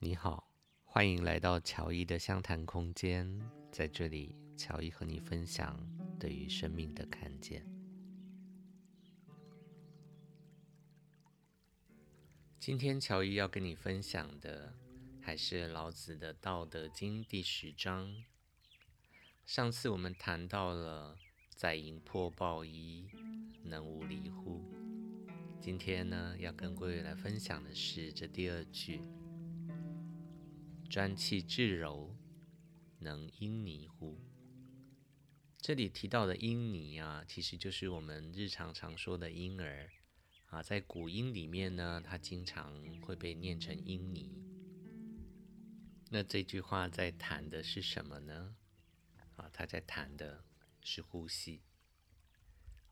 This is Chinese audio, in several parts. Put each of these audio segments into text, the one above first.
你好，欢迎来到乔伊的相谈空间。在这里，乔伊和你分享对于生命的看见。今天，乔伊要跟你分享的还是老子的《道德经》第十章。上次我们谈到了“载营破抱一，能无离乎”。今天呢，要跟各位来分享的是这第二句。专气致柔，能婴泥乎？这里提到的婴泥啊，其实就是我们日常常说的婴儿啊。在古音里面呢，它经常会被念成婴泥。那这句话在谈的是什么呢？啊，它在谈的是呼吸。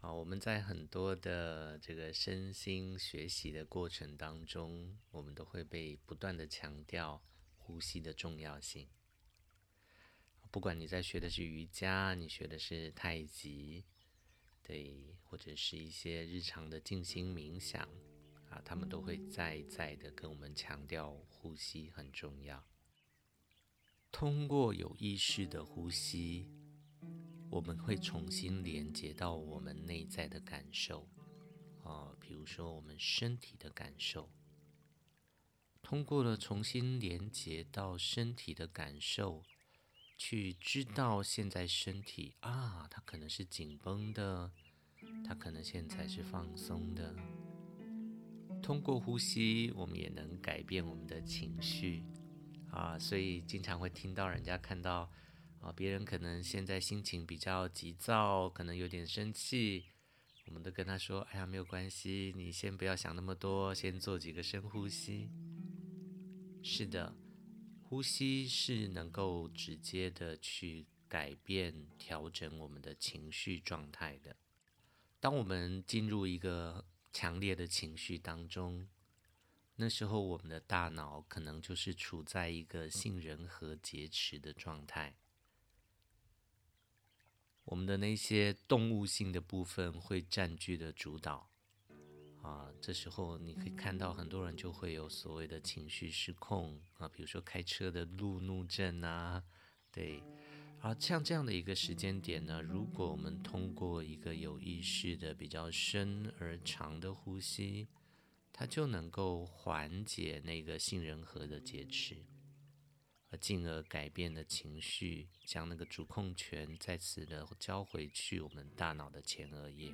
啊，我们在很多的这个身心学习的过程当中，我们都会被不断的强调。呼吸的重要性，不管你在学的是瑜伽，你学的是太极，对，或者是一些日常的静心冥想啊，他们都会再再的跟我们强调呼吸很重要。通过有意识的呼吸，我们会重新连接到我们内在的感受啊，比如说我们身体的感受。通过了重新连接到身体的感受，去知道现在身体啊，它可能是紧绷的，它可能现在是放松的。通过呼吸，我们也能改变我们的情绪啊，所以经常会听到人家看到啊，别人可能现在心情比较急躁，可能有点生气，我们都跟他说：“哎呀，没有关系，你先不要想那么多，先做几个深呼吸。”是的，呼吸是能够直接的去改变、调整我们的情绪状态的。当我们进入一个强烈的情绪当中，那时候我们的大脑可能就是处在一个杏仁核劫持的状态，我们的那些动物性的部分会占据的主导。啊，这时候你可以看到很多人就会有所谓的情绪失控啊，比如说开车的路怒症啊，对，啊，像这样的一个时间点呢，如果我们通过一个有意识的比较深而长的呼吸，它就能够缓解那个杏仁核的劫持，而进而改变的情绪，将那个主控权再次的交回去我们大脑的前额叶。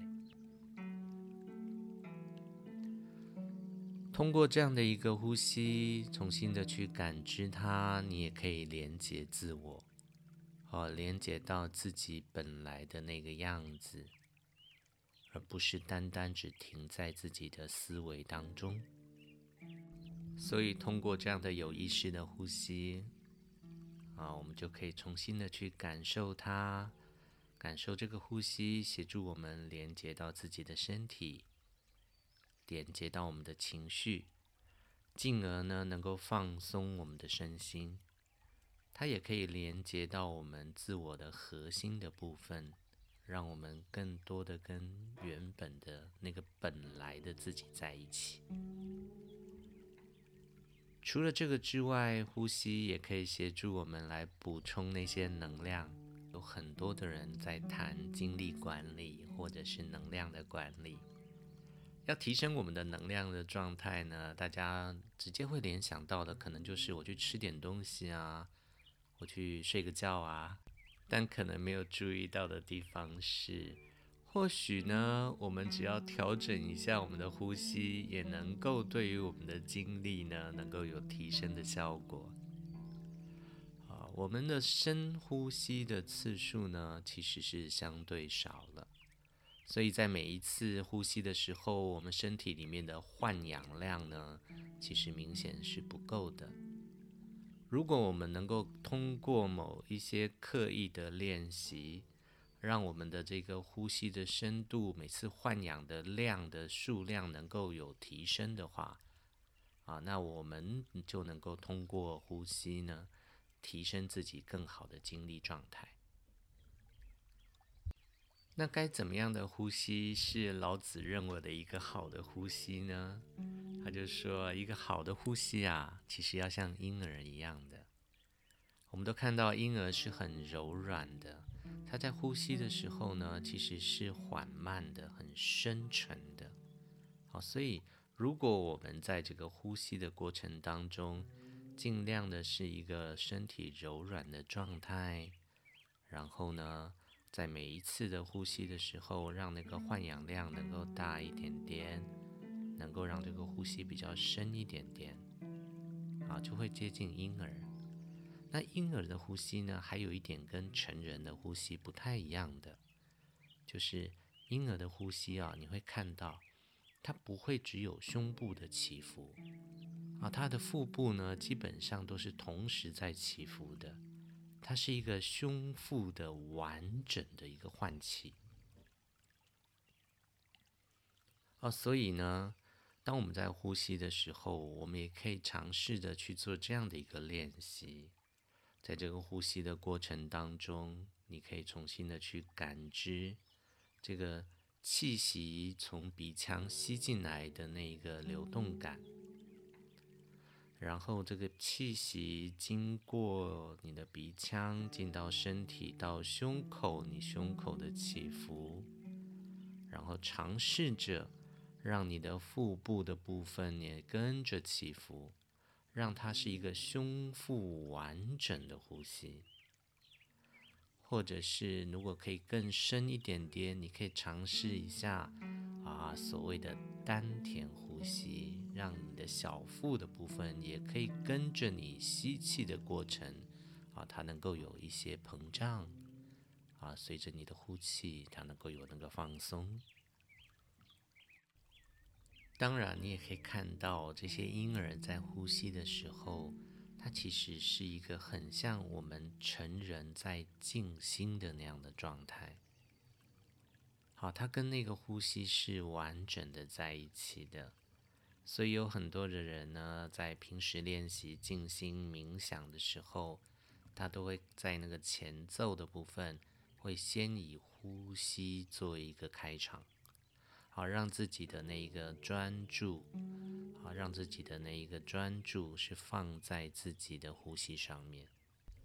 通过这样的一个呼吸，重新的去感知它，你也可以连接自我，哦，连接到自己本来的那个样子，而不是单单只停在自己的思维当中。所以，通过这样的有意识的呼吸，啊，我们就可以重新的去感受它，感受这个呼吸，协助我们连接到自己的身体。连接到我们的情绪，进而呢能够放松我们的身心。它也可以连接到我们自我的核心的部分，让我们更多的跟原本的那个本来的自己在一起。除了这个之外，呼吸也可以协助我们来补充那些能量。有很多的人在谈精力管理，或者是能量的管理。要提升我们的能量的状态呢，大家直接会联想到的，可能就是我去吃点东西啊，我去睡个觉啊。但可能没有注意到的地方是，或许呢，我们只要调整一下我们的呼吸，也能够对于我们的精力呢，能够有提升的效果。啊，我们的深呼吸的次数呢，其实是相对少了。所以在每一次呼吸的时候，我们身体里面的换氧量呢，其实明显是不够的。如果我们能够通过某一些刻意的练习，让我们的这个呼吸的深度，每次换氧的量的数量能够有提升的话，啊，那我们就能够通过呼吸呢，提升自己更好的精力状态。那该怎么样的呼吸是老子认为的一个好的呼吸呢？他就说，一个好的呼吸啊，其实要像婴儿一样的。我们都看到婴儿是很柔软的，他在呼吸的时候呢，其实是缓慢的、很深沉的。好，所以如果我们在这个呼吸的过程当中，尽量的是一个身体柔软的状态，然后呢，在每一次的呼吸的时候，让那个换氧量能够大一点点。能够让这个呼吸比较深一点点，啊，就会接近婴儿。那婴儿的呼吸呢，还有一点跟成人的呼吸不太一样的，就是婴儿的呼吸啊，你会看到它不会只有胸部的起伏，啊，它的腹部呢，基本上都是同时在起伏的，它是一个胸腹的完整的一个换气。哦，所以呢。当我们在呼吸的时候，我们也可以尝试着去做这样的一个练习。在这个呼吸的过程当中，你可以重新的去感知这个气息从鼻腔吸进来的那一个流动感，然后这个气息经过你的鼻腔进到身体，到胸口，你胸口的起伏，然后尝试着。让你的腹部的部分也跟着起伏，让它是一个胸腹完整的呼吸。或者是如果可以更深一点点，你可以尝试一下啊，所谓的丹田呼吸，让你的小腹的部分也可以跟着你吸气的过程啊，它能够有一些膨胀啊，随着你的呼气，它能够有那个放松。当然，你也可以看到这些婴儿在呼吸的时候，它其实是一个很像我们成人在静心的那样的状态。好，它跟那个呼吸是完整的在一起的。所以有很多的人呢，在平时练习静心冥想的时候，他都会在那个前奏的部分，会先以呼吸做一个开场。好，让自己的那一个专注，好，让自己的那一个专注是放在自己的呼吸上面。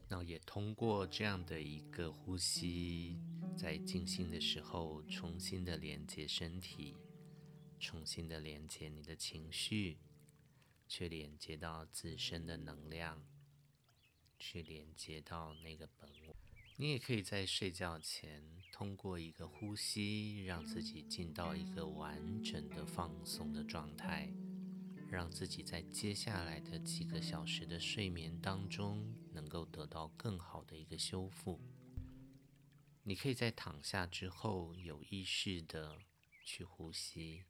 那也通过这样的一个呼吸，在静心的时候，重新的连接身体，重新的连接你的情绪，去连接到自身的能量，去连接到那个本我。你也可以在睡觉前通过一个呼吸，让自己进到一个完整的放松的状态，让自己在接下来的几个小时的睡眠当中能够得到更好的一个修复。你可以在躺下之后有意识的去呼吸，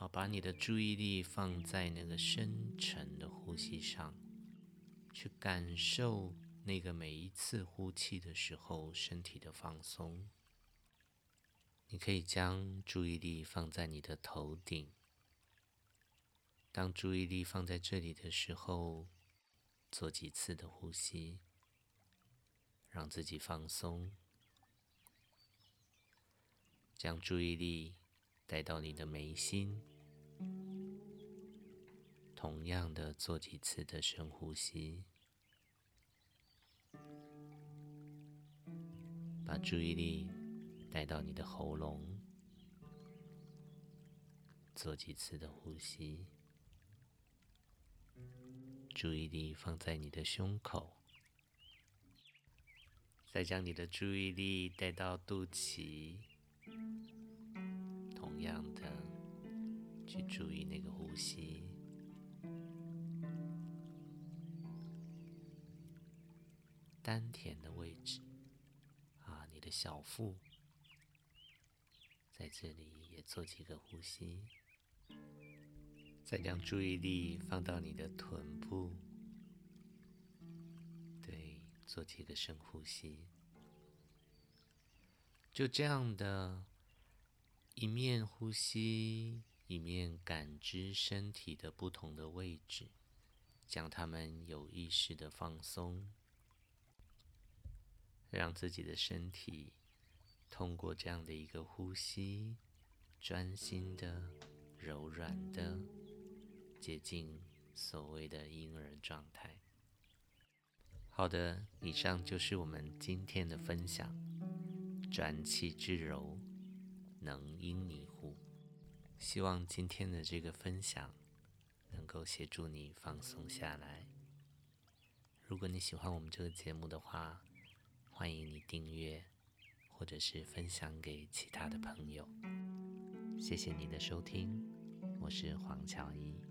好，把你的注意力放在那个深沉的呼吸上，去感受。那个每一次呼气的时候，身体的放松，你可以将注意力放在你的头顶。当注意力放在这里的时候，做几次的呼吸，让自己放松。将注意力带到你的眉心，同样的做几次的深呼吸。把注意力带到你的喉咙，做几次的呼吸。注意力放在你的胸口，再将你的注意力带到肚脐，同样的去注意那个呼吸。丹田的位置啊。你的小腹在这里也做几个呼吸，再将注意力放到你的臀部，对，做几个深呼吸。就这样的，一面呼吸，一面感知身体的不同的位置，将它们有意识的放松。让自己的身体通过这样的一个呼吸，专心的、柔软的接近所谓的婴儿状态。好的，以上就是我们今天的分享。转气之柔，能婴你乎？希望今天的这个分享能够协助你放松下来。如果你喜欢我们这个节目的话，欢迎你订阅，或者是分享给其他的朋友。谢谢你的收听，我是黄乔伊。